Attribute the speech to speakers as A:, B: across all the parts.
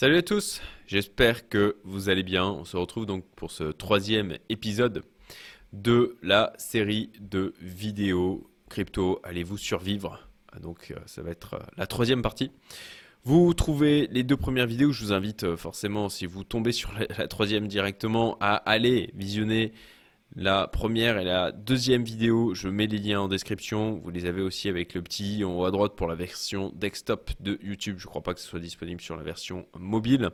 A: Salut à tous, j'espère que vous allez bien. On se retrouve donc pour ce troisième épisode de la série de vidéos crypto. Allez-vous survivre? Ah, Donc euh, ça va être euh, la troisième partie. Vous trouvez les deux premières vidéos, je vous invite euh, forcément, si vous tombez sur la, troisième directement, à aller visionner la première et la deuxième vidéo, je mets les liens en description. Vous les avez aussi avec le petit en haut à droite pour la version desktop de YouTube. Je ne crois pas que ce soit disponible sur la version mobile.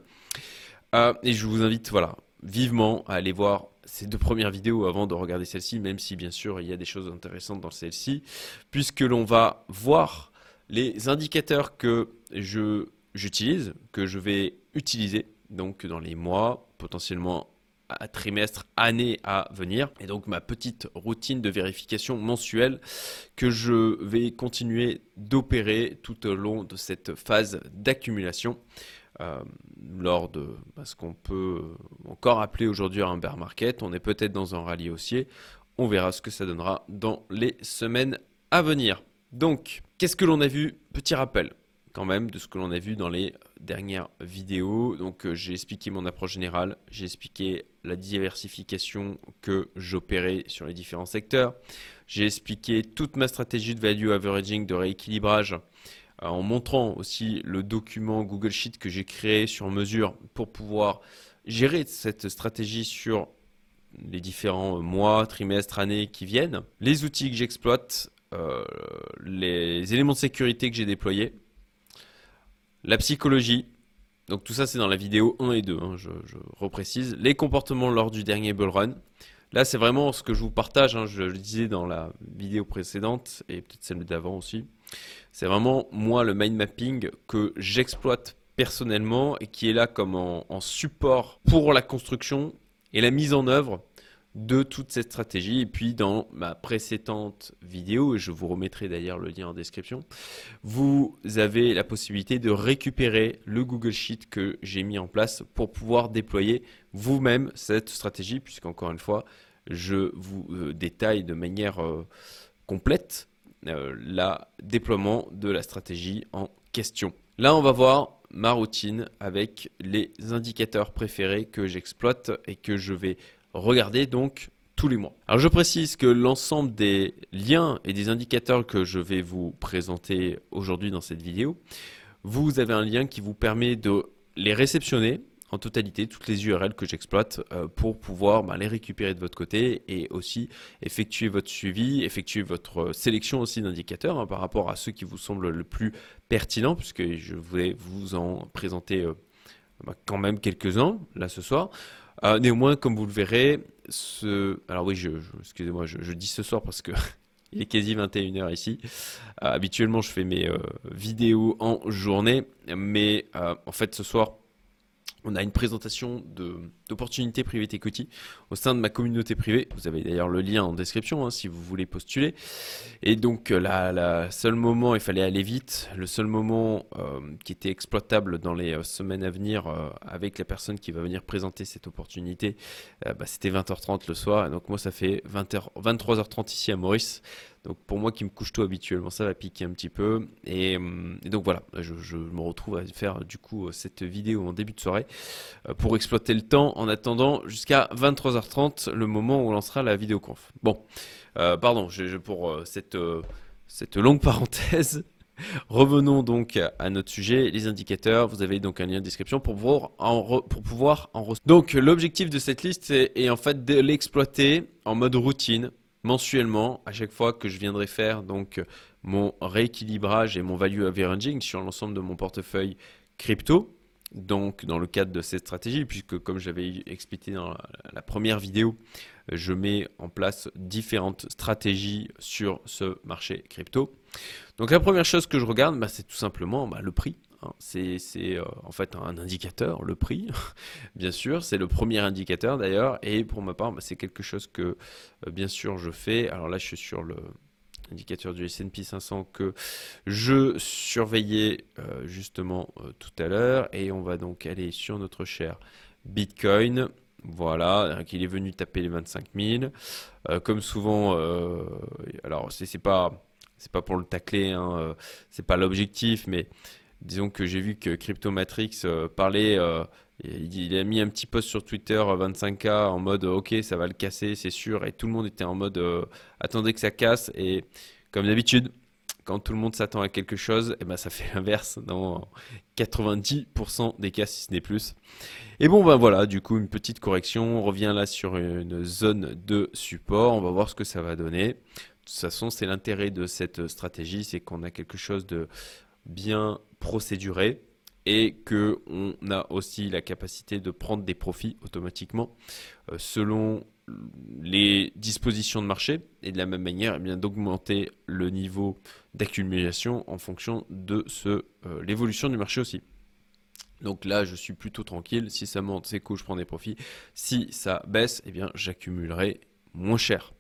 A: Euh, et je vous invite, voilà, vivement à aller voir ces deux premières vidéos avant de regarder celle-ci, même si bien sûr il y a des choses intéressantes dans celle-ci, puisque l'on va voir les indicateurs que j'utilise, que je vais utiliser donc dans les mois, potentiellement trimestre, année à venir. Et donc ma petite routine de vérification mensuelle que je vais continuer d'opérer tout au long de cette phase d'accumulation. Euh, lors de bah, ce qu'on peut encore appeler aujourd'hui un bear market. On est peut-être dans un rallye haussier. On verra ce que ça donnera dans les semaines à venir. Donc, qu'est-ce que l'on a vu? Petit rappel quand même de ce que l'on a vu dans les dernières vidéos. Donc euh, j'ai expliqué mon approche générale, j'ai expliqué la diversification que j'opérais sur les différents secteurs, j'ai expliqué toute ma stratégie de value averaging, de rééquilibrage, euh, en montrant aussi le document Google Sheet que j'ai créé sur mesure pour pouvoir gérer cette stratégie sur les différents mois, trimestres, années qui viennent, les outils que j'exploite, euh, les éléments de sécurité que j'ai déployés, la psychologie. Donc tout ça c'est dans la vidéo 1 et 2, hein, je, reprécise. Les comportements lors du dernier bull run. Là c'est vraiment ce que je vous partage, hein, je le disais dans la vidéo précédente et peut-être celle d'avant aussi. C'est vraiment moi le mind mapping que j'exploite personnellement et qui est là comme en support pour la construction et la mise en œuvre de toute cette stratégie. Et puis dans ma précédente vidéo, et je vous remettrai d'ailleurs le lien en description, vous avez la possibilité de récupérer le Google Sheet que j'ai mis en place pour pouvoir déployer vous-même cette stratégie, puisqu'encore une fois, je vous euh, détaille de manière euh, complète euh, le déploiement de la stratégie en question. Là, on va voir ma routine avec les indicateurs préférés que j'exploite et que je vais Regardez donc tous les mois. Alors je précise que l'ensemble des liens et des indicateurs que je vais vous présenter aujourd'hui dans cette vidéo, vous avez un lien qui vous permet de les réceptionner en totalité, toutes les URL que j'exploite euh, pour pouvoir bah, les récupérer de votre côté et aussi effectuer votre suivi, effectuer votre sélection aussi d'indicateurs hein, par rapport à ceux qui vous semblent le plus pertinents, puisque je voulais vous en présenter euh, bah, quand même quelques-uns là ce soir. Euh, néanmoins, comme vous le verrez, ce... alors oui, je, excusez-moi, je, dis ce soir parce que il est quasi 21h ici. Euh, habituellement, je fais mes euh, vidéos en journée, mais en fait, ce soir, on a une présentation d'opportunités privées equity au sein de ma communauté privée. Vous avez d'ailleurs le lien en description hein, si vous voulez postuler. Et donc, euh, la, seul moment, il fallait aller vite. Le seul moment euh, qui était exploitable dans les euh, semaines à venir avec la personne qui va venir présenter cette opportunité, bah, c'était 20h30 le soir. Donc, moi, ça fait 20h, 23h30 ici à Maurice. Donc pour moi qui me couche tôt habituellement, ça va piquer un petit peu. Et, donc voilà, je, me retrouve à faire du coup cette vidéo en début de soirée pour exploiter le temps en attendant jusqu'à 23h30, le moment où on lancera la vidéo conf. Bon, euh, pardon pour cette, cette longue parenthèse. Revenons donc à notre sujet, les indicateurs. Vous avez donc un lien de description pour pouvoir en, pour pouvoir en Donc l'objectif de cette liste est en fait de l'exploiter en mode routine mensuellement à chaque fois que je viendrai faire donc mon rééquilibrage et mon value averaging sur l'ensemble de mon portefeuille crypto. Donc dans le cadre de cette stratégie, puisque comme j'avais expliqué dans la première vidéo, je mets en place différentes stratégies sur ce marché crypto. Donc la première chose que je regarde, bah, c'est tout simplement bah, le prix. Hein. C'est euh, en fait un indicateur, le prix, bien sûr. C'est le premier indicateur d'ailleurs. Et pour ma part, bah, c'est quelque chose que euh, bien sûr je fais. Alors là, je suis sur le indicateur du S&P 500 que je surveillais euh, justement tout à l'heure. Et on va donc aller sur notre cher Bitcoin. Voilà, qu'il est venu taper les 25 000. comme souvent, alors c'est pas pas pour le tacler, hein, c'est pas l'objectif, mais disons que j'ai vu que Cryptomatrix parlait il a mis un petit post sur Twitter 25K en mode ok ça va le casser c'est sûr et tout le monde était en mode attendez que ça casse et comme d'habitude quand tout le monde s'attend à quelque chose, et eh ben ça fait l'inverse dans 90% des cas, si ce n'est plus. Et bon, ben voilà, du coup, une petite correction. On revient là sur une zone de support. On va voir ce que ça va donner. De toute façon, c'est l'intérêt de cette stratégie, c'est qu'on a quelque chose de bien procéduré et qu'on a aussi la capacité de prendre des profits automatiquement euh, selon les dispositions de marché et de la même manière eh bien d'augmenter le niveau d'accumulation en fonction de ce euh, l'évolution du marché aussi. Donc là, je suis plutôt tranquille. Si ça monte, c'est cool, je prends des profits. Si ça baisse, eh bien, j'accumulerai moins cher.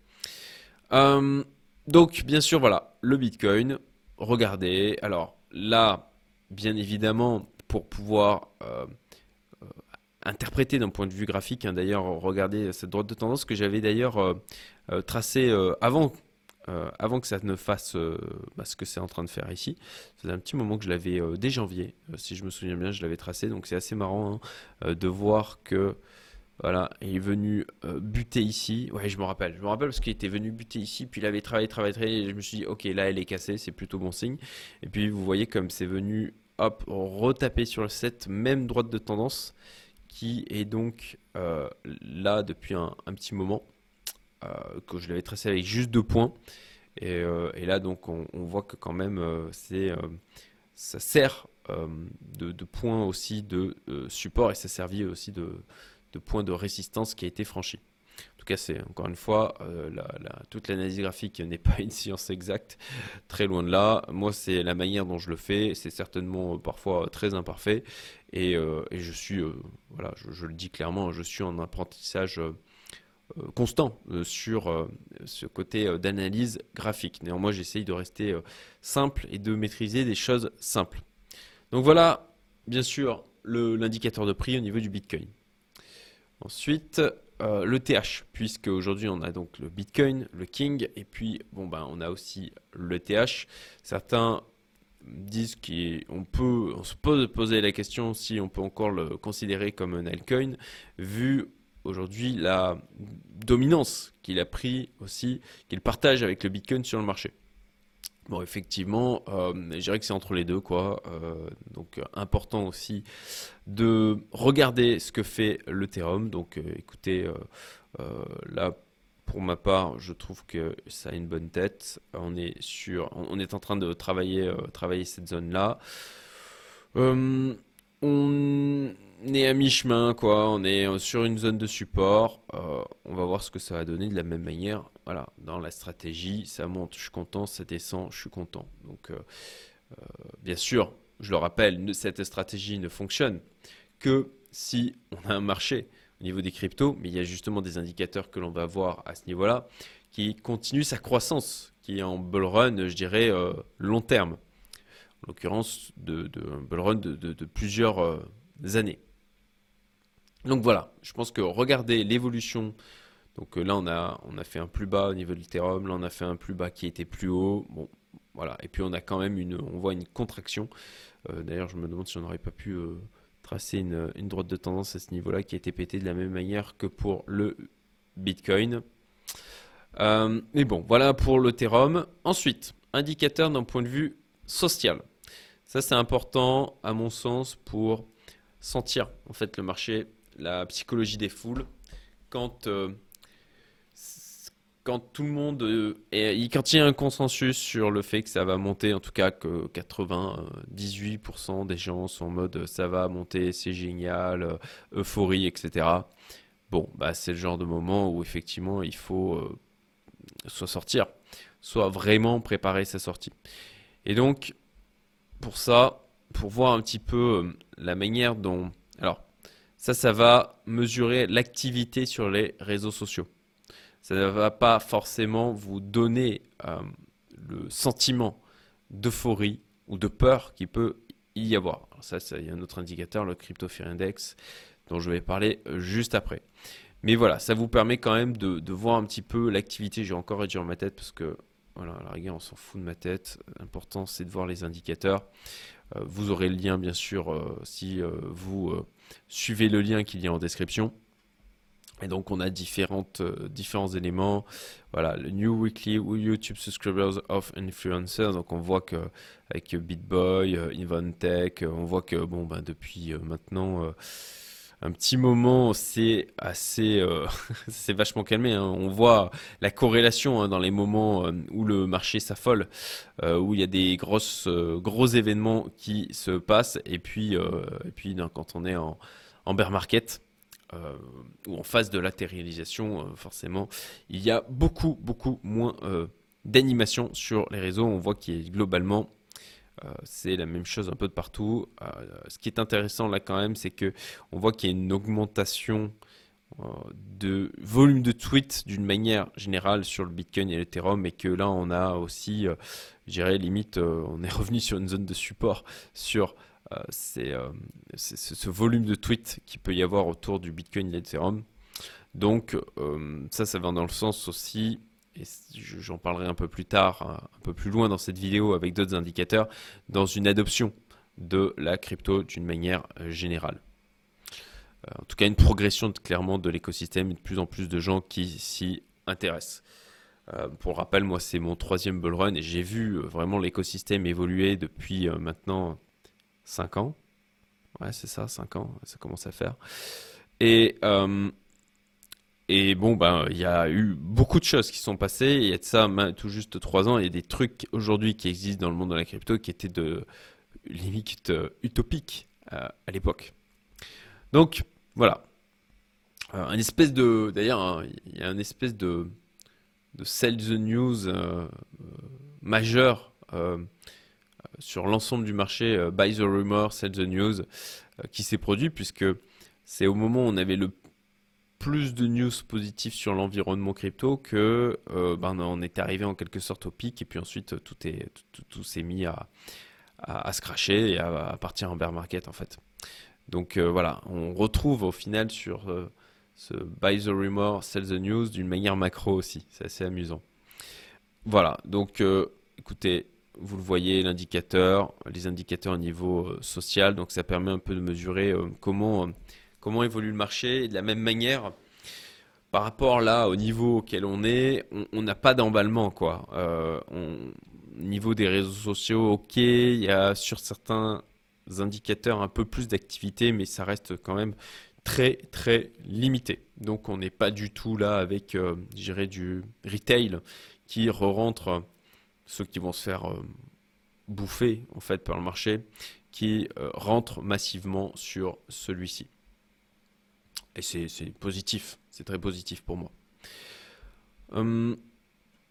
A: Euh, donc, bien sûr, voilà, le Bitcoin. Regardez. Alors là, bien évidemment, pour pouvoir euh, interprété d'un point de vue graphique. Hein. D'ailleurs, regardez cette droite de tendance que j'avais d'ailleurs euh, euh, tracée euh, avant, avant que ça ne fasse bah, ce que c'est en train de faire ici. C'est un petit moment que je l'avais dès janvier, si je me souviens bien, je l'avais tracé. Donc c'est assez marrant hein, de voir que voilà, il est venu buter ici. Ouais, je me rappelle. Je me rappelle parce qu'il était venu buter ici, puis il avait travaillé, travaillé, travaillé. Et je me suis dit, ok, là, elle est cassée, c'est plutôt bon signe. Et puis, vous voyez comme c'est venu, hop, retaper sur cette même droite de tendance qui est donc euh, là depuis un, petit moment, euh, que je l'avais tracé avec juste deux points. Et, euh, là, donc, on, voit que quand même, c'est, ça sert de, point aussi de support et ça servit aussi de point de résistance qui a été franchi. En tout cas, c'est encore une fois, euh, toute l'analyse graphique n'est pas une science exacte, très loin de là. Moi, c'est la manière dont je le fais, c'est certainement euh, parfois très imparfait, et, euh, je suis, voilà, je, le dis clairement, je suis en apprentissage constant sur ce côté d'analyse graphique. Néanmoins, j'essaye de rester simple et de maîtriser des choses simples. Donc voilà, bien sûr, l'indicateur de prix au niveau du Bitcoin. Ensuite, euh, le TH, puisque aujourd'hui on a donc le Bitcoin, le King, et puis bon ben on a aussi le TH. Certains disent qu'on peut, on se pose poser la question si on peut encore le considérer comme un altcoin, vu aujourd'hui la dominance qu'il a pris aussi, qu'il partage avec le Bitcoin sur le marché. Bon, effectivement, euh, je dirais que c'est entre les deux, quoi. Euh, donc, euh, important aussi de regarder ce que fait l'Ethereum. Donc, écoutez, là, pour ma part, je trouve que ça a une bonne tête. On est sur, on est en train de travailler, travailler cette zone-là. on est à mi-chemin, quoi. On est sur une zone de support. on va voir ce que ça va donner de la même manière voilà, dans la stratégie, ça monte, je suis content, ça descend, je suis content. Donc, euh, euh, bien sûr, je le rappelle, cette stratégie ne fonctionne que si on a un marché au niveau des cryptos, mais il y a justement des indicateurs que l'on va voir à ce niveau-là qui continue sa croissance, qui est en bull run, je dirais, euh, long terme. En l'occurrence, de, bull run de, plusieurs années. Donc voilà, je pense que regardez l'évolution donc euh, là, on a, fait un plus bas au niveau de l'Ethereum, là, on a fait un plus bas qui était plus haut. Bon, voilà. Et puis, on a quand même une, on voit une contraction. Euh, d'ailleurs, je me demande si on n'aurait pas pu euh, tracer une, droite de tendance à ce niveau-là qui a été pété de la même manière que pour le Bitcoin. mais bon, voilà pour l'Ethereum. Ensuite, indicateur d'un point de vue social. Ça, c'est important, à mon sens, pour sentir en fait le marché, la psychologie des foules. Quand quand tout le monde euh, quand il y a un consensus sur le fait que ça va monter, en tout cas que 98% des gens sont en mode ça va monter, c'est génial, euh, euphorie, etc. Bon, bah c'est le genre de moment où effectivement il faut euh, soit sortir, soit vraiment préparer sa sortie. Et donc pour ça, pour voir un petit peu la manière dont, alors ça, ça va mesurer l'activité sur les réseaux sociaux ça ne va pas forcément vous donner euh, le sentiment d'euphorie ou de peur qui peut y avoir. ça, il y a un autre indicateur, le Crypto Fear Index, dont je vais parler euh, juste après. Mais voilà, ça vous permet quand même de, voir un petit peu l'activité. J'ai encore réduire ma tête parce que, voilà, à la rigueur, on s'en fout de ma tête. L'important, c'est de voir les indicateurs. vous aurez le lien bien sûr si vous suivez le lien qu'il y a en description. Et donc on a différentes, différents éléments. Voilà, le New Weekly YouTube Subscribers of Influencers. Donc on voit que avec BitBoy, Inventech, on voit que bon ben depuis maintenant un petit moment, c'est assez, euh, c'est vachement calmé. Hein. On voit la corrélation hein, dans les moments euh, où le marché s'affole, euh, où il y a des grosses, gros événements qui se passent, et puis, et puis quand on est en bear market. Ou en phase de latéralisation, forcément, il y a beaucoup, beaucoup moins d'animation sur les réseaux. On voit qu'il y a globalement euh, c'est la même chose un peu de partout. Euh, ce qui est intéressant là quand même, c'est que on voit qu'il y a une augmentation euh, de volume de tweets d'une manière générale sur le Bitcoin et l'Ethereum, et que là on a aussi, je dirais limite, on est revenu sur une zone de support sur ce volume de tweets qu'il peut y avoir autour du Bitcoin et l'Ethereum. Donc ça, ça va dans le sens aussi et j'en parlerai un peu plus tard, un peu plus loin dans cette vidéo avec d'autres indicateurs, dans une adoption de la crypto d'une manière euh, générale. Euh, en tout cas, une progression clairement de l'écosystème et de plus en plus de gens qui s'y intéressent. Euh, pour rappel, moi, c'est mon troisième bull run et j'ai vu vraiment l'écosystème évoluer depuis maintenant 5 ans. Ouais, c'est ça, 5 ans, ça commence à faire. Et et bon, ben, il y a eu beaucoup de choses qui sont passées. Il y a de ça tout juste trois ans. Il y a des trucs aujourd'hui qui existent dans le monde de la crypto qui étaient de limite euh, utopiques euh, à l'époque. Donc, voilà. Euh, un espèce de. D'ailleurs, hein, il y a un espèce de, de sell the news majeur sur l'ensemble du marché, buy the rumor, sell the news, qui s'est produit, puisque c'est au moment où on avait le plus de news positives sur l'environnement crypto que euh, ben, on est arrivé en quelque sorte au pic et puis ensuite tout est tout, s'est mis à, à, se cracher et à, partir en bear market en fait. Donc euh, voilà, on retrouve au final sur euh, ce buy the rumor, sell the news d'une manière macro aussi. C'est assez amusant. Voilà, donc écoutez, vous le voyez, l'indicateur, les indicateurs au niveau social, donc ça permet un peu de mesurer comment comment évolue le marché. Et de la même manière, par rapport là au niveau auquel on est, on n'a pas d'emballement quoi. Euh, au niveau des réseaux sociaux, ok, il y a sur certains indicateurs un peu plus d'activité, mais ça reste quand même très très limité. Donc on n'est pas du tout là avec, euh, du retail qui re-rentre ceux qui vont se faire euh, bouffer en fait par le marché, qui euh, rentre massivement sur celui-ci. Et c'est positif, c'est très positif pour moi. Hum,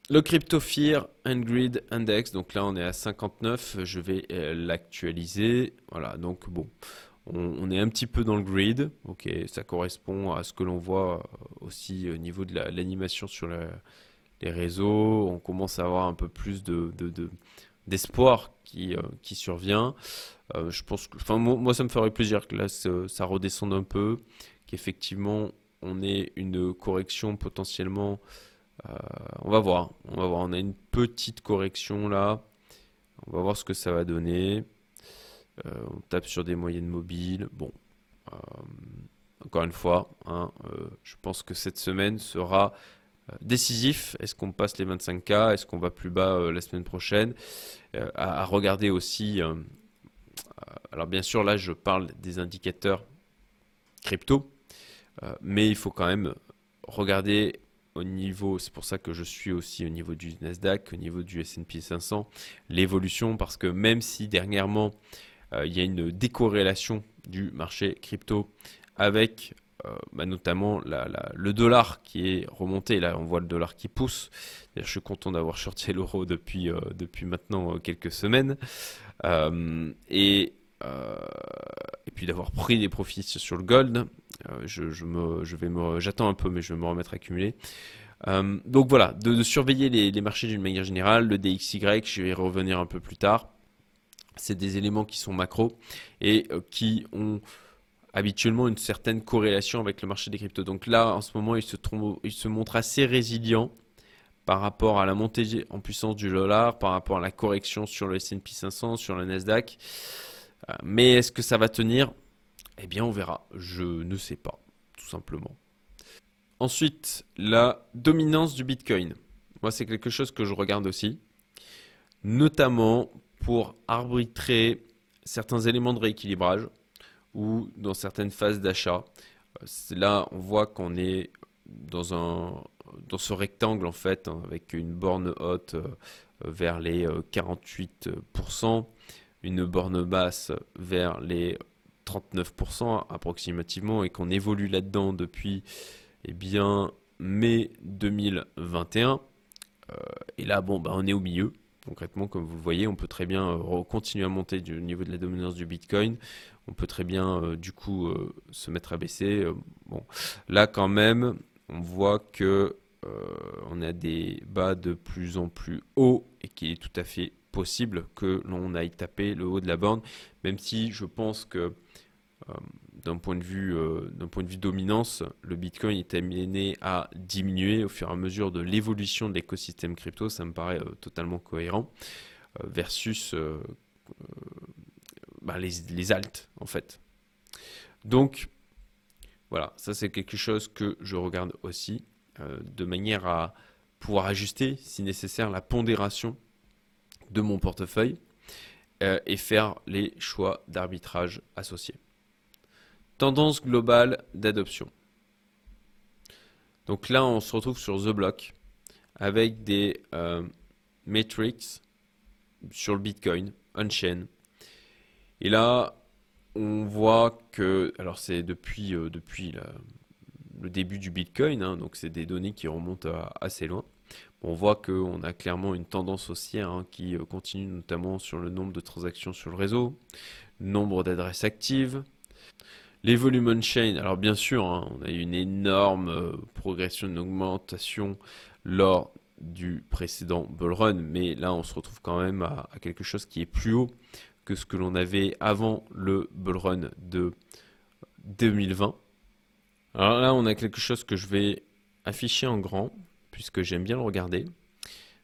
A: le Crypto Fear and Grid Index, donc là on est à 59, je vais euh, l'actualiser. Voilà, donc bon, on, est un petit peu dans le grid, ok, ça correspond à ce que l'on voit euh, aussi au niveau de l'animation sur réseaux. On commence à avoir un peu plus de, d'espoir qui, euh, qui survient. je pense que, enfin, moi, ça me ferait plaisir que là, ça redescende un peu qu'effectivement on ait une correction potentiellement. Euh, on va voir, on va voir. On a une petite correction là. On va voir ce que ça va donner. Euh, on tape sur des moyennes mobiles. Bon, euh, encore une fois, hein, je pense que cette semaine sera décisif. Est-ce qu'on passe les 25K Est-ce qu'on va plus bas la semaine prochaine? À, regarder aussi. alors bien sûr, là, je parle des indicateurs crypto. Euh, mais il faut quand même regarder au niveau, c'est pour ça que je suis aussi au niveau du Nasdaq, au niveau du S&P 500, l'évolution, parce que même si dernièrement euh, il y a une décorrélation du marché crypto avec euh, bah, notamment le dollar qui est remonté, là on voit le dollar qui pousse, je suis content d'avoir shorté l'euro depuis, depuis maintenant quelques semaines, et puis d'avoir pris des profits sur le gold. Euh, j'attends un peu, mais je vais me remettre à cumuler. Euh, donc voilà, de, surveiller les, marchés d'une manière générale, le DXY, je vais y revenir un peu plus tard. C'est des éléments qui sont macro et euh, qui ont habituellement une certaine corrélation avec le marché des cryptos. Donc là, en ce moment, il se, il se montre assez résilient par rapport à la montée en puissance du dollar, par rapport à la correction sur le S&P 500, sur le Nasdaq. Euh, mais est-ce que ça va tenir? Eh bien, on verra. Je ne sais pas, tout simplement. Ensuite, la dominance du Bitcoin. Moi, c'est quelque chose que je regarde aussi, notamment pour arbitrer certains éléments de rééquilibrage ou dans certaines phases d'achat. Euh, là, on voit qu'on est dans, un, dans ce rectangle en fait, hein, avec une borne haute euh, vers les 48%, euh, une borne basse vers les 39% approximativement, et qu'on évolue là-dedans depuis eh bien, mai 2021. et là, bon, bah, on est au milieu. Concrètement, comme vous voyez, on peut très bien continuer à monter du niveau de la dominance du Bitcoin on peut très bien euh, du coup euh, se mettre à baisser. Euh, bon, là quand même, on voit que on a des bas de plus en plus hauts et qu'il est tout à fait possible que l'on aille taper le haut de la borne, même si je pense que d'un point de vue point de dominance, le Bitcoin est amené à diminuer au fur et à mesure de l'évolution de l'écosystème crypto. Ça me paraît totalement cohérent versus bah, les, les altes, en fait. Donc, voilà, ça c'est quelque chose que je regarde aussi, euh, de manière à pouvoir ajuster, si nécessaire, la pondération de mon portefeuille euh, et faire les choix d'arbitrage associés. Tendance globale d'adoption. Donc là, on se retrouve sur The Block avec des euh, metrics sur le Bitcoin, on-chain, et là, on voit que, alors c'est depuis, euh, le début du Bitcoin, hein, donc c'est des données qui remontent assez loin. on voit qu'on a clairement une tendance haussière hein, qui euh, continue notamment sur le nombre de transactions sur le réseau, nombre d'adresses actives, les volumes on-chain. Alors bien sûr, hein, on a eu une énorme euh, progression, une augmentation lors du précédent bull run, mais là on se retrouve quand même à quelque chose qui est plus haut que ce que l'on avait avant le bull run de 2020. Alors là, on a quelque chose que je vais afficher en grand, puisque j'aime bien le regarder.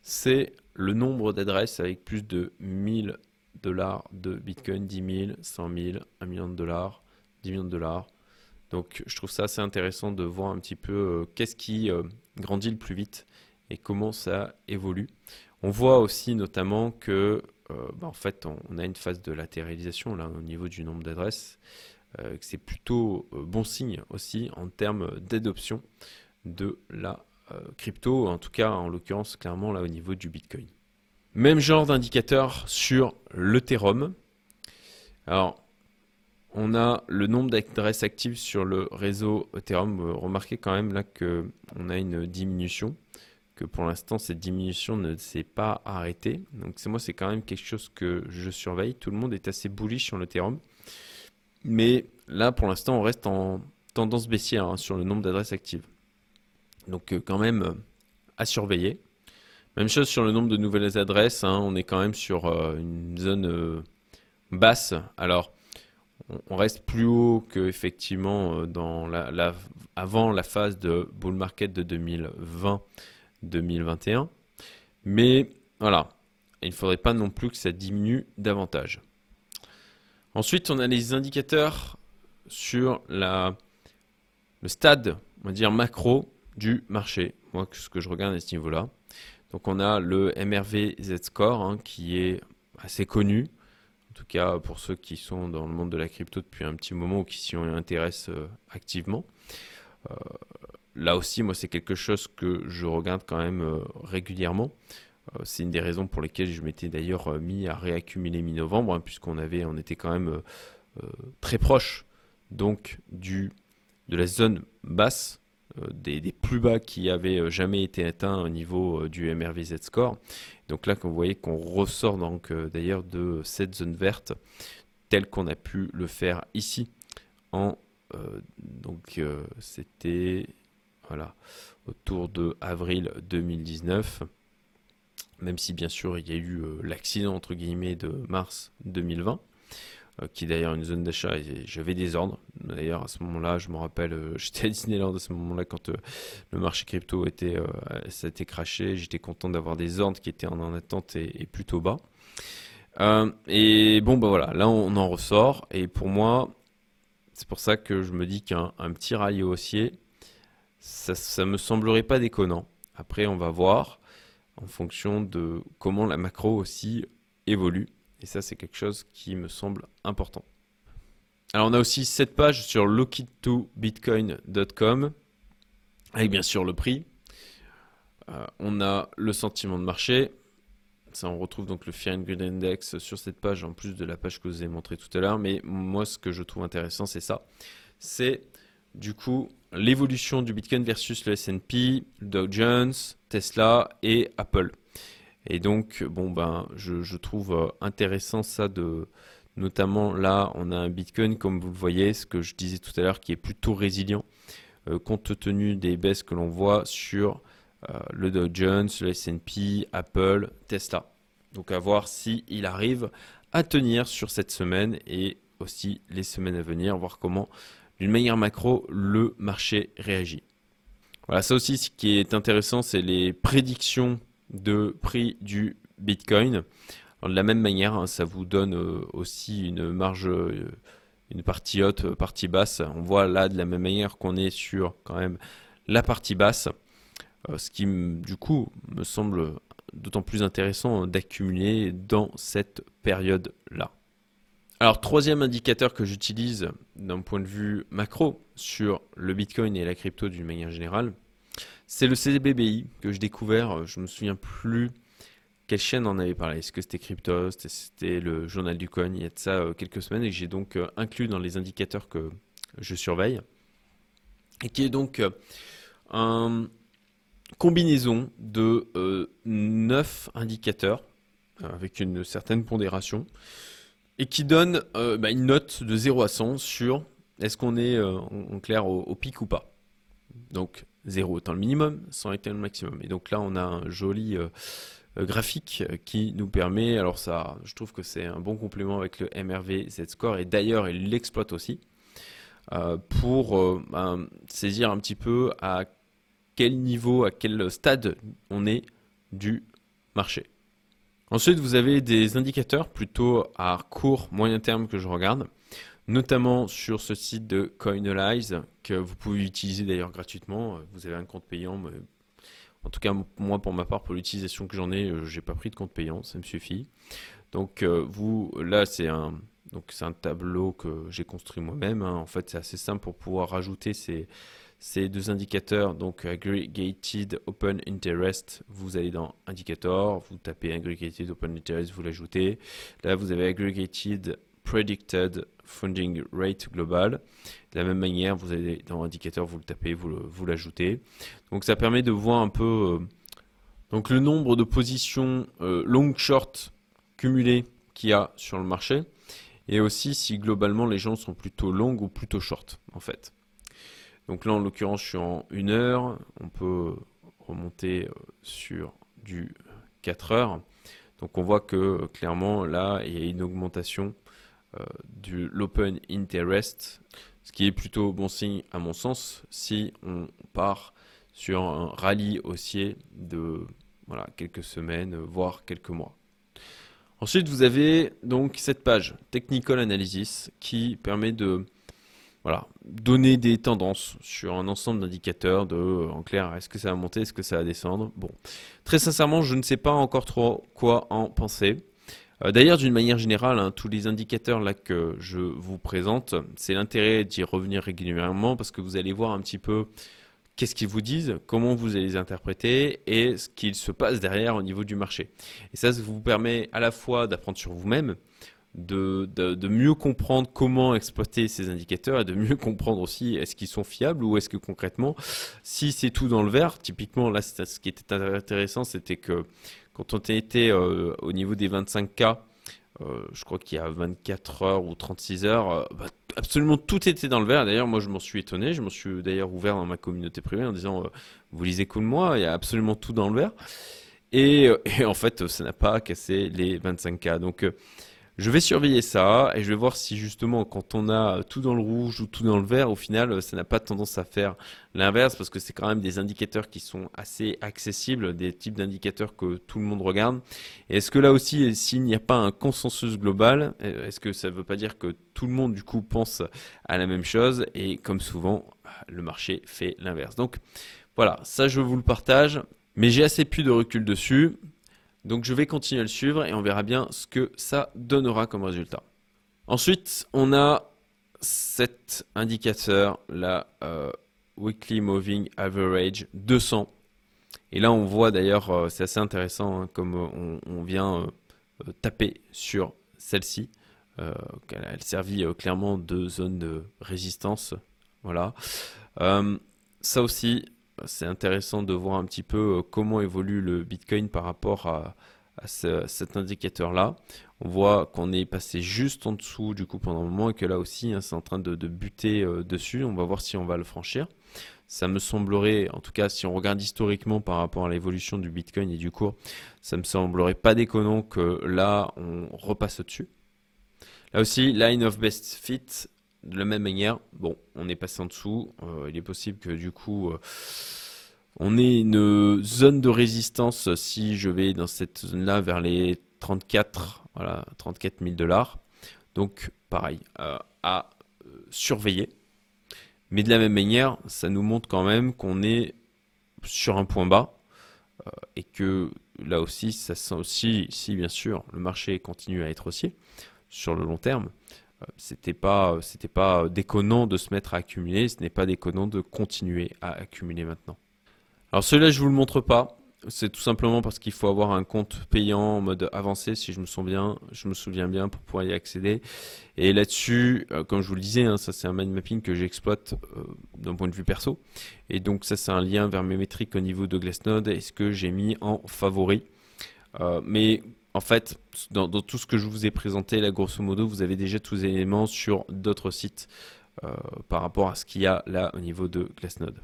A: C'est le nombre d'adresses avec plus de 1000 dollars de Bitcoin, 10 000, 100 000, 1 million de dollars, 10 millions de dollars. Donc je trouve ça assez intéressant de voir un petit peu euh, qu'est-ce qui euh, grandit le plus vite et comment ça évolue. On voit aussi notamment que euh, bah, en fait, on, a une phase de latéralisation là, au niveau du nombre d'adresses. C'est plutôt bon signe aussi en termes d'adoption de la crypto, en tout cas en l'occurrence clairement là au niveau du Bitcoin. Même genre d'indicateur sur l'Ethereum. Alors, on a le nombre d'adresses actives sur le réseau Ethereum. Remarquez quand même là qu'on a une diminution pour l'instant cette diminution ne s'est pas arrêtée. Donc c'est moi c'est quand même quelque chose que je surveille. Tout le monde est assez bullish sur l'Ethereum. Mais là pour l'instant on reste en tendance baissière hein, sur le nombre d'adresses actives. Donc euh, quand même euh, à surveiller. Même chose sur le nombre de nouvelles adresses, hein. on est quand même sur euh, une zone basse. Alors on reste plus haut que effectivement dans avant la phase de bull market de 2020 2021. Mais voilà, il ne faudrait pas non plus que ça diminue davantage. Ensuite, on a les indicateurs sur la, le stade, on va dire macro du marché. Moi, ce que je regarde à ce niveau-là. Donc, on a le MRV Z-Score hein, qui est assez connu. Tout cas, pour ceux qui sont dans le monde de la crypto depuis un petit moment ou qui s'y intéressent euh, activement. Euh, là aussi, moi, c'est quelque chose que je regarde quand même euh, régulièrement. C'est une des raisons pour lesquelles je m'étais d'ailleurs mis à réaccumuler mi-novembre, hein, puisqu'on avait, on était quand même très proche donc du de la zone basse, des, plus bas qui avaient jamais été atteints au niveau du MRVZ score. Donc là, vous voyez qu'on ressort donc d'ailleurs de cette zone verte, telle qu'on a pu le faire ici en donc c'était voilà, autour de avril 2019. Même si bien sûr il y a eu euh, l'accident entre guillemets de mars 2020. Qui est d'ailleurs une zone d'achat, et j'avais des ordres. D'ailleurs, à ce moment-là, je me rappelle, j'étais à Disneyland à ce moment-là quand le marché crypto était, ça été craché. J'étais content d'avoir des ordres qui étaient en, attente et, plutôt bas. et bon, bah voilà, là on en ressort. Et pour moi, c'est pour ça que je me dis qu'un petit rallye haussier, ça, ne me semblerait pas déconnant. Après, on va voir en fonction de comment la macro aussi évolue. Et ça, c'est quelque chose qui me semble important. Alors, on a aussi cette page sur lookit2bitcoin.com avec bien sûr le prix. Euh, on a le sentiment de marché. Ça, on retrouve donc le Fear and Greed Index sur cette page, en plus de la page que je vous ai montrée tout à l'heure. Mais moi, ce que je trouve intéressant, c'est ça. C'est du coup l'évolution du Bitcoin versus le S&P, Dow Jones, Tesla et Apple. Et donc, bon, ben, je, trouve euh, intéressant ça de, notamment là, on a un Bitcoin, comme vous le voyez, ce que je disais tout à l'heure, qui est plutôt résilient, euh, compte tenu des baisses que l'on voit sur euh, le Dow Jones, le S&P, Apple, Tesla. Donc à voir s'il arrive à tenir sur cette semaine et aussi les semaines à venir, voir comment d'une manière macro, le marché réagit. Voilà, ça aussi, ce qui est intéressant, c'est les prédictions de prix du Bitcoin. de la même manière, hein, ça vous donne euh, aussi une marge, euh, une partie haute, partie basse. On voit là de la même manière qu'on est sur quand même la partie basse, euh, ce qui du coup me semble d'autant plus intéressant d'accumuler dans cette période-là. Alors, troisième indicateur que j'utilise d'un point de vue macro sur le Bitcoin et la crypto d'une manière générale, c'est le CBBI que j'ai découvert. Je me souviens plus quelle chaîne en avait parlé. Est-ce que c'était Crypto C'était le journal du coin? Il y a de ça euh, quelques semaines et j'ai donc euh, inclus dans les indicateurs que je surveille. Et qui est donc euh, une combinaison de 9 indicateurs avec une certaine pondération et qui donne euh, bah, une note de 0 à 100 sur est-ce qu'on est, euh, en, clair au, pic ou pas. Donc 0 étant le minimum, 100 étant le maximum. Et donc là, on a un joli euh, graphique qui nous permet, alors ça, je trouve que c'est un bon complément avec le MRV Z-Score, et d'ailleurs, il l'exploite aussi, pour bah, saisir un petit peu à quel niveau, à quel stade on est du marché. Ensuite, vous avez des indicateurs plutôt à court, moyen terme que je regarde, notamment sur ce site de Coinalyze que vous pouvez utiliser d'ailleurs gratuitement. Vous avez un compte payant, mais en tout cas moi pour ma part, pour l'utilisation que j'en ai, euh, j'ai pas pris de compte payant, ça me suffit. Donc euh, vous, là c'est un donc c'est un tableau que j'ai construit moi-même. Hein. En fait, c'est assez simple pour pouvoir rajouter ces ces deux indicateurs, donc Aggregated Open Interest, vous allez dans Indicator, vous tapez Aggregated Open Interest, vous l'ajoutez. Là, vous avez Aggregated Predicted Funding Rate Global. De la même manière, vous allez dans Indicator, vous le tapez, vous l'ajoutez. donc ça permet de voir un peu euh, donc le nombre de positions euh, long short cumulées qu'il y a sur le marché et aussi si globalement les gens sont plutôt long ou plutôt short en fait. Donc là, en l'occurrence, je suis en 1 heure. On peut remonter euh, sur du 4 heures. Donc on voit que clairement, là, il y a une augmentation de l'open interest, ce qui est plutôt bon signe à mon sens si on part sur un rallye haussier de voilà, quelques semaines, voire quelques mois. Ensuite, vous avez donc cette page Technical Analysis qui permet de voilà, donner des tendances sur un ensemble d'indicateurs de, en clair, est-ce que ça va monter, est-ce que ça va descendre. Bon, très sincèrement, je ne sais pas encore trop quoi en penser. Euh, d'ailleurs, d'une manière générale, hein, tous les indicateurs là que je vous présente, c'est l'intérêt d'y revenir régulièrement parce que vous allez voir un petit peu qu'est-ce qu'ils vous disent, comment vous allez les interpréter et ce qu'il se passe derrière au niveau du marché. Et ça, ça vous permet à la fois d'apprendre sur vous-même, de, de, mieux comprendre comment exploiter ces indicateurs et de mieux comprendre aussi est-ce qu'ils sont fiables ou est-ce que concrètement, si c'est tout dans le vert, typiquement là, ce qui était intéressant, c'était que quand on était euh, au niveau des 25K, euh, je crois qu'il y a 24 heures ou 36 heures, euh, bah, absolument tout était dans le vert. D'ailleurs, moi, je m'en suis étonné. Je m'en suis d'ailleurs ouvert dans ma communauté privée en disant, vous lisez comme moi, il y a absolument tout dans le vert. Et, et en fait, ça n'a pas cassé les 25K. Donc, Je vais surveiller ça et je vais voir si justement quand on a tout dans le rouge ou tout dans le vert, au final, ça n'a pas tendance à faire l'inverse parce que c'est quand même des indicateurs qui sont assez accessibles, des types d'indicateurs que tout le monde regarde. Est-ce que là aussi, s'il n'y a pas un consensus global, est-ce que ça ne veut pas dire que tout le monde du coup pense à la même chose et comme souvent, le marché fait l'inverse. Donc voilà, ça je vous le partage, mais j'ai assez peu de recul dessus. Donc je vais continuer à le suivre et on verra bien ce que ça donnera comme résultat. Ensuite, on a cet indicateur, la euh, Weekly Moving Average 200. Et là, on voit d'ailleurs, euh, c'est assez intéressant, hein, comme on, vient euh, taper sur celle-ci. elle servit clairement de zone de résistance. Voilà. ça aussi, c'est intéressant de voir un petit peu euh, comment évolue le Bitcoin par rapport à, cet indicateur-là. On voit qu'on est passé juste en dessous du coup pendant un moment et que là aussi hein, c'est en train de, buter euh, dessus. On va voir si on va le franchir. Ça me semblerait, en tout cas si on regarde historiquement par rapport à l'évolution du Bitcoin et du cours, ça me semblerait pas déconnant que là on repasse au-dessus. Là aussi, line of best fit, de la même manière, bon, on est passé en dessous. Euh, il est possible que du coup, euh, on ait une zone de résistance si je vais dans cette zone-là vers les 34, voilà, 34 000 dollars. Donc, pareil, euh, à surveiller. Mais de la même manière, ça nous montre quand même qu'on est sur un point bas et que là aussi, ça sent aussi, si bien sûr le marché continue à être haussier sur le long terme, c'était pas c'était pas déconnant de se mettre à accumuler, ce n'est pas déconnant de continuer à accumuler maintenant. Alors celui-là je vous le montre pas, c'est tout simplement parce qu'il faut avoir un compte payant en mode avancé si je me souviens bien, je me souviens bien pour pouvoir y accéder. Et là-dessus, euh, comme je vous le disais, hein, ça c'est un mind mapping que j'exploite euh, d'un point de vue perso. Et donc ça c'est un lien vers mes métriques au niveau de Glassnode et ce que j'ai mis en favori. mais en fait, dans, tout ce que je vous ai présenté, là, grosso modo, vous avez déjà tous les éléments sur d'autres sites euh, par rapport à ce qu'il y a là au niveau de Glassnode.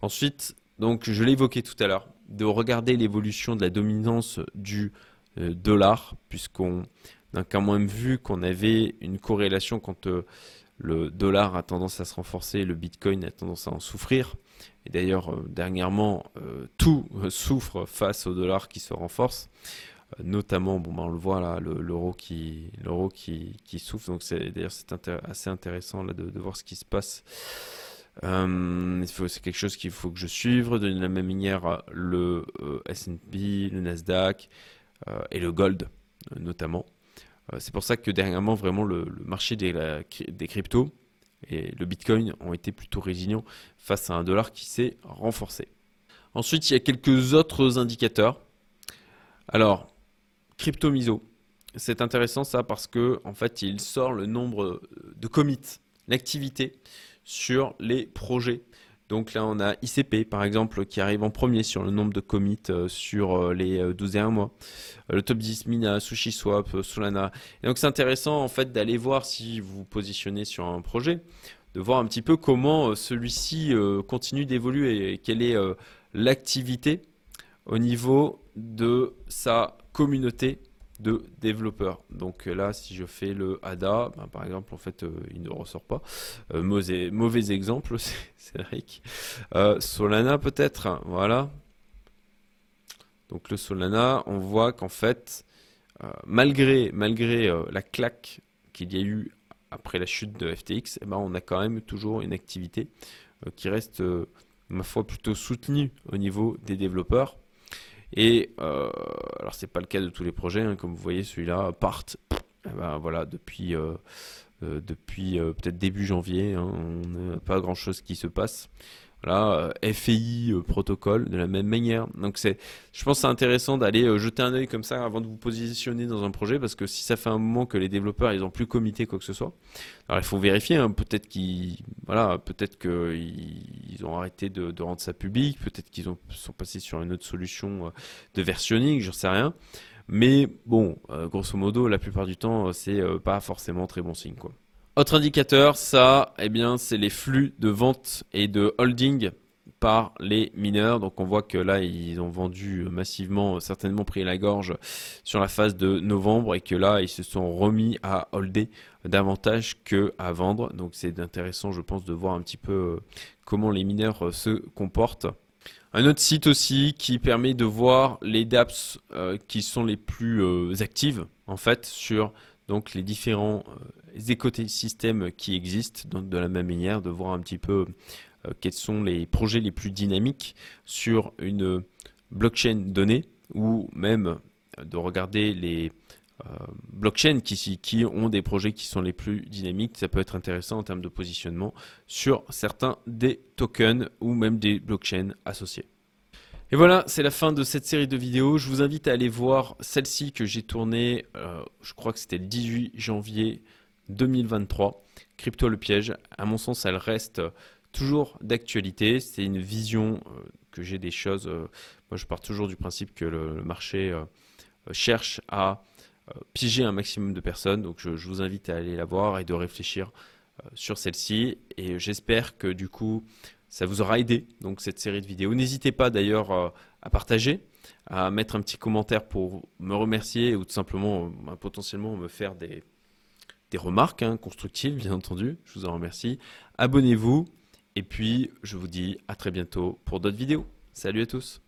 A: Ensuite, donc, je évoqué tout à l'heure, de regarder l'évolution de la dominance du euh, dollar, puisqu'on a quand même vu qu'on avait une corrélation quand euh, le dollar a tendance à se renforcer, le bitcoin a tendance à en souffrir. Et d'ailleurs, dernièrement, tout souffre face au dollar qui se renforce notamment, bon, ben, on le voit là, l'euro qui, l'euro qui, qui souffle. Donc c'est d'ailleurs c'est assez intéressant là de, voir ce qui se passe. Euh, c'est quelque chose qu'il faut que je suive. De la même manière, le euh, S&P, le Nasdaq euh, et le gold notamment. c'est pour ça que dernièrement, vraiment, le, marché des, des cryptos et le Bitcoin ont été plutôt résilients face à un dollar qui s'est renforcé. Ensuite, il y a quelques autres indicateurs. Alors, CryptoMiso. C'est intéressant ça parce que en fait, il sort le nombre de commits, l'activité sur les projets. Donc là, on a ICP par exemple qui arrive en premier sur le nombre de commits euh, sur euh, les 12 et 1 mois. Euh, le top 10 Mina, SushiSwap, Solana. Et donc c'est intéressant en fait d'aller voir si vous positionnez sur un projet, de voir un petit peu comment celui-ci continue d'évoluer et quelle est l'activité au niveau de sa communauté de développeurs. Donc là, si je fais le ADA, ben, par exemple, en fait, euh, il ne ressort pas. Euh, mauvais, exemple, Cédric. Euh, Solana peut-être, voilà. Donc le Solana, on voit qu'en fait, malgré, malgré la claque qu'il y a eu après la chute de FTX, eh ben, on a quand même toujours une activité qui reste, ma foi, plutôt soutenue au niveau des développeurs. Et euh, alors c'est pas le cas de tous les projets, hein, comme vous voyez celui-là part. Eh ben, voilà depuis euh, euh, depuis peut-être début janvier, hein, on n'a pas grand chose qui se passe. Voilà, euh, FI euh, protocole de la même manière. Donc c'est, je pense, c'est intéressant d'aller euh, jeter un œil comme ça avant de vous positionner dans un projet parce que si ça fait un moment que les développeurs ils ont plus comité quoi que ce soit, alors il faut vérifier. Hein, peut-être qu'ils, voilà, peut-être qu'ils ils ont arrêté de, rendre ça public, peut-être qu'ils ont sont passés sur une autre solution de versionning, j'en sais rien. Mais bon, grosso modo, la plupart du temps, c'est pas forcément très bon signe quoi. Autre indicateur, ça, eh bien, c'est les flux de vente et de holding par les mineurs. Donc on voit que là, ils ont vendu massivement, certainement pris la gorge sur la phase de novembre et que là, ils se sont remis à holder davantage que à vendre. Donc c'est intéressant, je pense, de voir un petit peu euh, comment les mineurs euh, se comportent. Un autre site aussi qui permet de voir les DApps euh, qui sont les plus actives en fait sur donc les différents écosystèmes qui existent, donc de la même manière de voir un petit peu euh, quels sont les projets les plus dynamiques sur une blockchain donnée ou même de regarder les euh, blockchains qui, ont des projets qui sont les plus dynamiques. Ça peut être intéressant en termes de positionnement sur certains des tokens ou même des blockchains associés. Et voilà, c'est la fin de cette série de vidéos. Je vous invite à aller voir celle-ci que j'ai tournée, euh, je crois que c'était le 18 janvier 2023. Crypto le piège. À mon sens, elle reste toujours d'actualité. C'est une vision euh, que j'ai des choses. Euh, moi, je pars toujours du principe que le, marché euh, cherche à piéger un maximum de personnes. Donc, je, vous invite à aller la voir et de réfléchir sur celle-ci. Et j'espère que du coup, ça vous aura aidé. Donc, cette série de vidéos. N'hésitez pas d'ailleurs à partager, à mettre un petit commentaire pour me remercier ou tout simplement potentiellement me faire des, des remarques hein, constructives, bien entendu. Je vous en remercie. Abonnez-vous et puis, je vous dis à très bientôt pour d'autres vidéos. Salut à tous